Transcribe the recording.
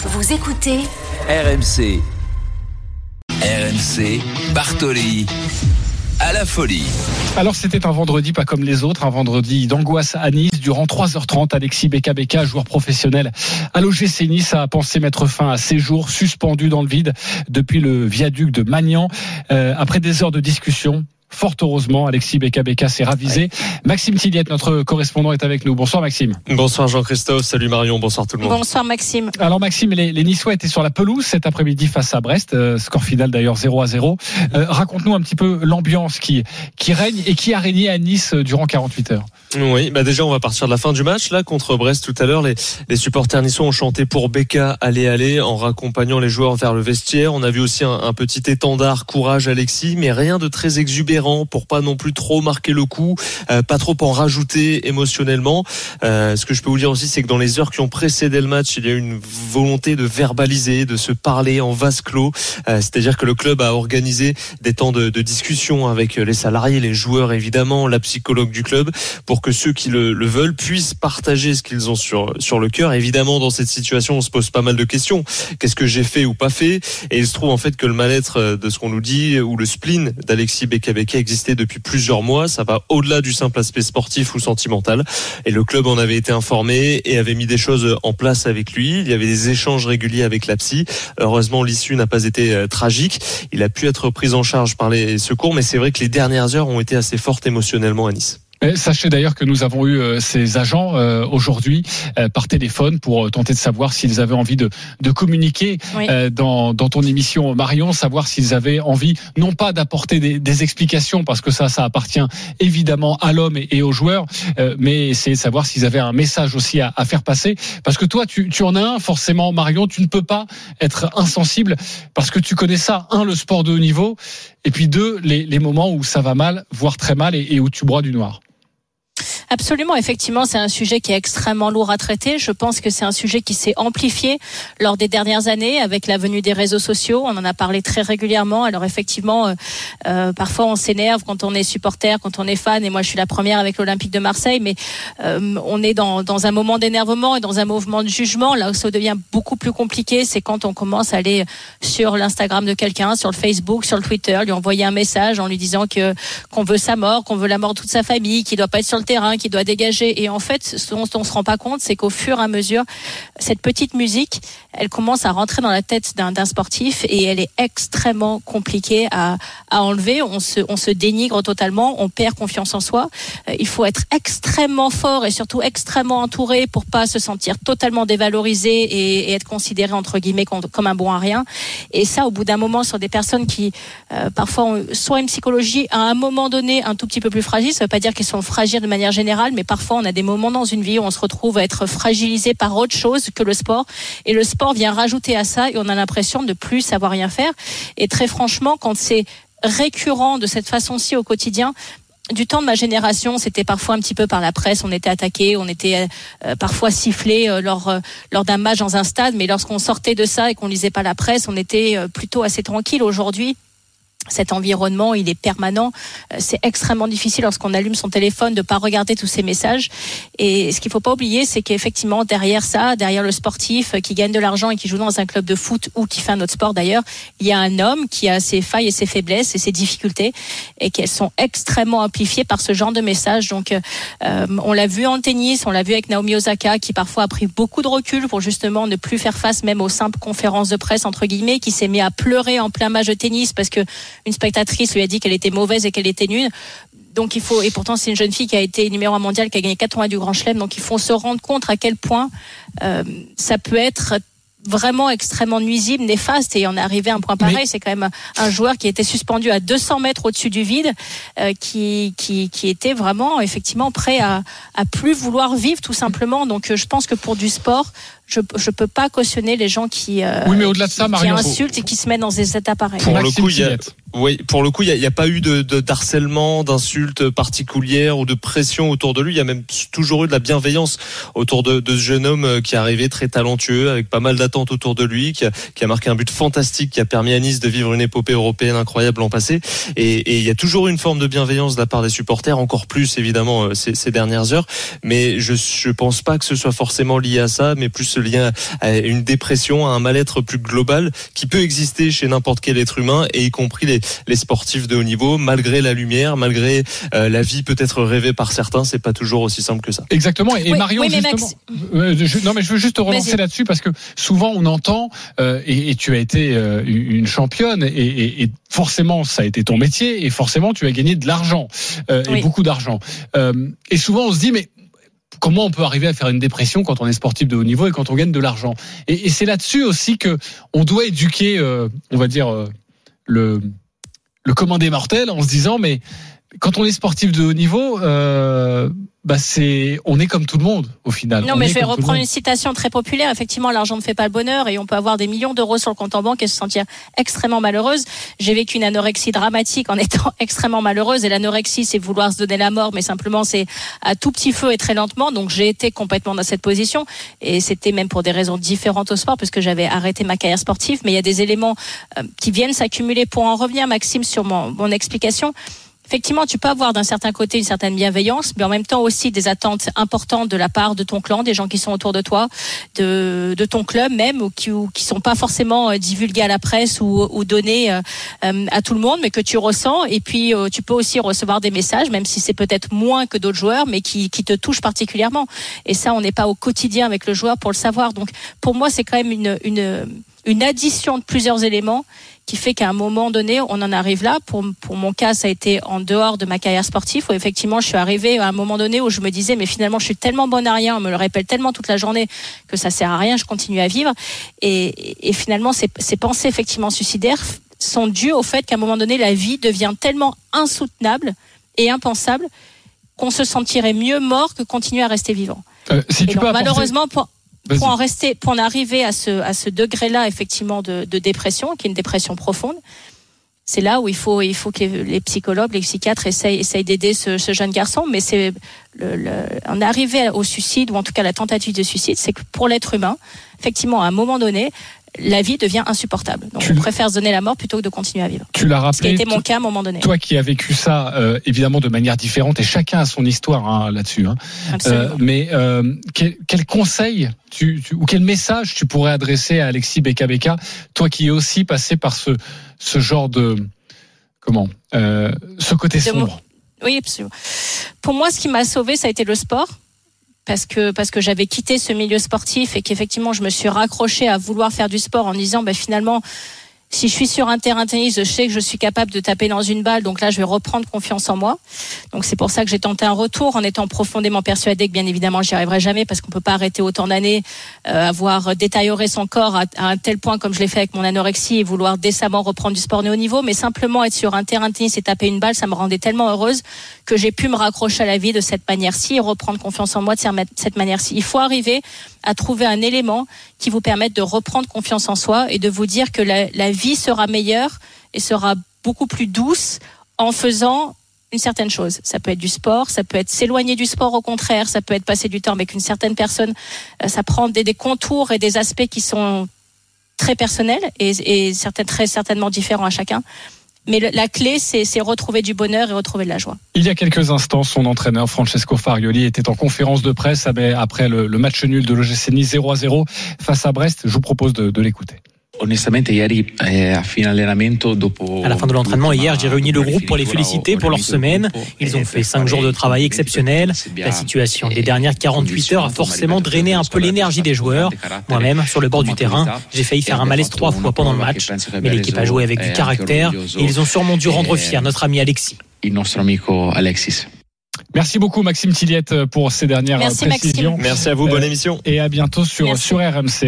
Vous écoutez RMC. RMC, Bartoli. À la folie. Alors c'était un vendredi pas comme les autres, un vendredi d'angoisse à Nice. Durant 3h30, Alexis Beka Beka, joueur professionnel à l'OGC Nice, a pensé mettre fin à ses jours suspendus dans le vide depuis le viaduc de Magnan. Euh, après des heures de discussion, Fort heureusement, Alexis Beka s'est ravisé. Maxime Tilliette, notre correspondant, est avec nous. Bonsoir Maxime. Bonsoir Jean-Christophe, salut Marion, bonsoir tout le monde. Bonsoir Maxime. Alors Maxime, les, les Niçois étaient sur la pelouse cet après-midi face à Brest, euh, score final d'ailleurs 0 à 0. Euh, Raconte-nous un petit peu l'ambiance qui, qui règne et qui a régné à Nice euh, durant 48 heures. Oui, bah déjà on va partir de la fin du match là contre Brest tout à l'heure. Les, les supporters niçois ont chanté pour Beka aller aller en raccompagnant les joueurs vers le vestiaire. On a vu aussi un, un petit étendard courage Alexis, mais rien de très exubérant pour pas non plus trop marquer le coup, euh, pas trop en rajouter émotionnellement. Euh, ce que je peux vous dire aussi, c'est que dans les heures qui ont précédé le match, il y a eu une volonté de verbaliser, de se parler en vase clos. Euh, C'est-à-dire que le club a organisé des temps de, de, discussion avec les salariés, les joueurs évidemment, la psychologue du club, pour que ceux qui le, le veulent puissent partager ce qu'ils ont sur sur le cœur. Évidemment, dans cette situation, on se pose pas mal de questions. Qu'est-ce que j'ai fait ou pas fait? Et il se trouve en fait que le mal-être de ce qu'on nous dit ou le spleen d'Alexis Bekabeke existait depuis plusieurs mois. Ça va au-delà du simple aspect sportif ou sentimental. Et le club en avait été informé et avait mis des choses en place avec lui. Il y avait des échanges réguliers avec la psy. Heureusement, l'issue n'a pas été euh, tragique. Il a pu être pris en charge par les secours, mais c'est vrai que les dernières heures ont été assez fortes émotionnellement à Nice. Sachez d'ailleurs que nous avons eu euh, ces agents euh, aujourd'hui euh, par téléphone pour tenter de savoir s'ils avaient envie de, de communiquer Oui. dans, dans ton émission Marion, savoir s'ils avaient envie non pas d'apporter des, des explications parce que ça ça appartient évidemment à l'homme et, et aux joueurs, mais essayer de savoir s'ils avaient un message aussi à, à faire passer parce que toi tu, tu en as un forcément Marion, tu ne peux pas être insensible parce que tu connais ça un le sport de haut niveau et puis deux les, les moments où ça va mal, voire très mal et, et où tu broies du noir. Absolument, effectivement, c'est un sujet qui est extrêmement lourd à traiter. Je pense que c'est un sujet qui s'est amplifié lors des dernières années avec la venue des réseaux sociaux. On en a parlé très régulièrement. Alors effectivement, euh, euh, parfois on s'énerve quand on est supporter, quand on est fan. Et moi, je suis la première avec l'Olympique de Marseille. Mais euh, on est dans, dans un moment d'énervement et dans un mouvement de jugement. Là où ça devient beaucoup plus compliqué, c'est quand on commence à aller sur l'Instagram de quelqu'un, sur le Facebook, sur le Twitter, lui envoyer un message en lui disant que qu'on veut sa mort, qu'on veut la mort de toute sa famille, qu'il doit pas être sur le terrain, qui doit dégager. Et en fait, ce dont on se rend pas compte, c'est qu'au fur et à mesure, cette petite musique, elle commence à rentrer dans la tête d'un sportif et elle est extrêmement compliquée à, à enlever. On se, on se dénigre totalement, on perd confiance en soi. Euh, il faut être extrêmement fort et surtout extrêmement entouré pour pas se sentir totalement dévalorisé et, être considéré entre guillemets comme, un bon à rien. Et ça, au bout d'un moment, sur des personnes qui euh, parfois ont soit une psychologie à un moment donné un tout petit peu plus fragile, ça veut pas dire qu'elles sont fragiles de manière générale, mais parfois on a des moments dans une vie où on se retrouve à être fragilisé par autre chose que le sport. Et le sport vient rajouter à ça et on a l'impression de plus savoir rien faire. Et très franchement, quand c'est récurrent de cette façon-ci au quotidien, du temps de ma génération, c'était parfois un petit peu par la presse, on était attaqué, on était euh, parfois sifflé euh, lors euh, lors d'un match dans un stade, mais lorsqu'on sortait de ça et qu'on lisait pas la presse, on était plutôt assez tranquille. Aujourd'hui, cet environnement, il est permanent. Euh, C'est extrêmement difficile lorsqu'on allume son téléphone de pas regarder tous ces messages. Et ce qu'il faut pas oublier, c'est qu'effectivement derrière ça, derrière le sportif qui gagne de l'argent et qui joue dans un club de foot ou qui fait un autre sport d'ailleurs, il y a un homme qui a ses failles et ses faiblesses et ses difficultés et qu'elles sont extrêmement amplifiées par ce genre de messages. Donc, euh, on l'a vu en tennis, on l'a vu avec Naomi Osaka qui parfois a pris beaucoup de recul pour justement ne plus faire face même aux simples conférences de presse entre guillemets, qui s'est mis à pleurer en plein match de tennis parce que une spectatrice lui a dit qu'elle était mauvaise et qu'elle était nulle. Donc il faut et pourtant c'est une jeune fille qui a été numéro un mondial, qui a gagné 80 du Grand Chelem. Donc il faut se rendre compte à quel point euh, ça peut être vraiment extrêmement nuisible, néfaste et on est arrivé à un point pareil. Mais- C'est quand même un joueur qui était suspendu à 200 mètres au-dessus du vide, euh, qui, qui, qui était vraiment effectivement prêt à, à plus vouloir vivre tout simplement. Donc euh, je pense que pour du sport, je je peux pas cautionner les gens qui euh, Oui, mais au-delà de ça, qui- Marion, qui faut- insultent et qui se mettent dans des états pareils. Pour le coup, il y a, oui, pour le coup, il n'y a, pas eu de, de d'harcèlement, d'insultes particulières ou de pression autour de lui. Il y a même toujours eu de la bienveillance autour de, de ce jeune homme euh, qui est arrivé très talentueux, avec pas mal d'attentes autour de lui, qui a, qui a marqué un but fantastique, qui a permis à Nice de vivre une épopée européenne incroyable l'an passé. Et, et il y a toujours eu une forme de bienveillance de la part des supporters, encore plus évidemment euh, ces, ces dernières heures. Mais je je pense pas que ce soit forcément lié à ça, mais plus ce lien à une dépression, à un mal-être plus global qui peut exister chez n'importe quel être humain et y compris les, les sportifs de haut niveau, malgré la lumière, malgré euh, la vie peut-être rêvée par certains, c'est pas toujours aussi simple que ça. Exactement. Et Oui, Marion, oui, mais justement, Max- euh, je- non mais je veux juste te relancer là-dessus parce que souvent on entend euh, et, et tu as été euh, une championne et, et- et forcément ça a été ton métier et forcément tu as gagné de l'argent euh, et Oui. beaucoup d'argent. Euh, et souvent on se dit mais comment on peut arriver à faire une dépression quand on est sportif de haut niveau et quand on gagne de l'argent. Et, c'est là-dessus aussi que on doit éduquer, euh, on va dire euh, le le commun des mortels en se disant mais quand on est sportif de haut niveau, euh, bah c'est on est comme tout le monde au final. Non, On mais je vais reprendre une citation très populaire. Effectivement, l'argent ne fait pas le bonheur et on peut avoir des millions d'euros sur le compte en banque et se sentir extrêmement malheureuse. J'ai vécu une anorexie dramatique en étant extrêmement malheureuse et l'anorexie, c'est vouloir se donner la mort, mais simplement c'est à tout petit feu et très lentement. Donc j'ai été complètement dans cette position et c'était même pour des raisons différentes au sport parce que j'avais arrêté ma carrière sportive. Mais il y a des éléments euh, qui viennent s'accumuler pour en revenir, Maxime, sur mon, mon explication. Effectivement, tu peux avoir d'un certain côté une certaine bienveillance, mais en même temps aussi des attentes importantes de la part de ton clan, des gens qui sont autour de toi, de, de ton club même, ou qui, ou qui sont pas forcément euh, divulgués à la presse ou, ou donnés euh, euh, à tout le monde, mais que tu ressens. Et puis, euh, tu peux aussi recevoir des messages, même si c'est peut-être moins que d'autres joueurs, mais qui, qui te touchent particulièrement. Et ça, on n'est pas au quotidien avec le joueur pour le savoir. Donc, pour moi, c'est quand même une, une, une addition de plusieurs éléments qui fait qu'à un moment donné, on en arrive là. Pour, pour mon cas, ça a été en dehors de ma carrière sportive, où effectivement, je suis arrivée à un moment donné où je me disais, mais finalement, je suis tellement bonne à rien, on me le répète tellement toute la journée que ça sert à rien, je continue à vivre. Et, et finalement, ces, ces pensées effectivement suicidaires sont dues au fait qu'à un moment donné, la vie devient tellement insoutenable et impensable qu'on se sentirait mieux mort que continuer à rester vivant. Euh, si Et tu donc, peux apporter- malheureusement, pour, Vas-y. Pour en rester, pour en arriver à ce, à ce degré-là, effectivement, de, de dépression, qui est une dépression profonde, c'est là où il faut, il faut que les, psychologues, les psychiatres essayent, essayent d'aider ce, ce jeune garçon. Mais c'est le, le, en arriver au suicide, ou en tout cas la tentative de suicide, c'est que pour l'être humain, effectivement, à un moment donné, la vie devient insupportable. Donc, Tu- on préfère se donner la mort plutôt que de continuer à vivre. tu l'as Ce qui a rappelé. été mon cas à un moment donné. Toi qui as vécu ça euh, évidemment de manière différente et chacun a son histoire hein, là-dessus. Hein. Absolument. Euh, mais euh, quel, quel conseil tu, tu- ou quel message tu pourrais adresser à Alexis Beka toi qui es aussi passé par ce ce genre de comment ce côté De sombre? Oui, absolument. Pour moi, ce qui m'a sauvé, ça a été le sport. Parce que, parce que j'avais quitté ce milieu sportif et qu'effectivement, je me suis raccrochée à vouloir faire du sport en disant, bah, finalement, si je suis sur un terrain de tennis, je sais que je suis capable de taper dans une balle, donc là, je vais reprendre confiance en moi. Donc c'est pour ça que j'ai tenté un retour en étant profondément persuadée que bien évidemment, j'y arriverai jamais parce qu'on peut pas arrêter autant d'années, euh, avoir détérioré son corps à, un tel point comme je l'ai fait avec mon anorexie et vouloir décemment reprendre du sport de haut niveau, mais simplement être sur un terrain de tennis et taper une balle, ça me rendait tellement heureuse que j'ai pu me raccrocher à la vie de cette manière-ci et reprendre confiance en moi de cette manière-ci. Il faut arriver à trouver un élément qui vous permette de reprendre confiance en soi et de vous dire que la, la vie sera meilleure et sera beaucoup plus douce en faisant une certaine chose. Ça peut être du sport, ça peut être s'éloigner du sport au contraire, ça peut être passer du temps avec une certaine personne. Euh, Ça prend des, contours et des aspects qui sont très personnels et, très certainement différents à chacun. Mais la clé, c'est retrouver du bonheur et retrouver de la joie. Il y a quelques instants, son entraîneur Francesco Farioli était en conférence de presse après le, match nul de l'OGC Nice 0 à 0 face à Brest. Je vous propose de l'écouter. Eh, dopo À la fin de l'entraînement hier, j'ai réuni le groupe pour les féliciter pour leur semaine. Ils ont fait cinq jours de travail exceptionnels. La situation des dernières 48 heures a forcément drainé un peu l'énergie des joueurs. Moi-même, sur le bord du terrain, j'ai failli faire un malaise trois fois pendant le match. Mais l'équipe a joué avec du caractère et ils ont sûrement dû rendre fier notre ami Alexis. Alexis. Merci beaucoup Maxime Tilliette pour ces dernières Merci, précisions. Maxime. Merci à vous, bonne Euh, émission. Et à bientôt sur, Merci. sur RMC.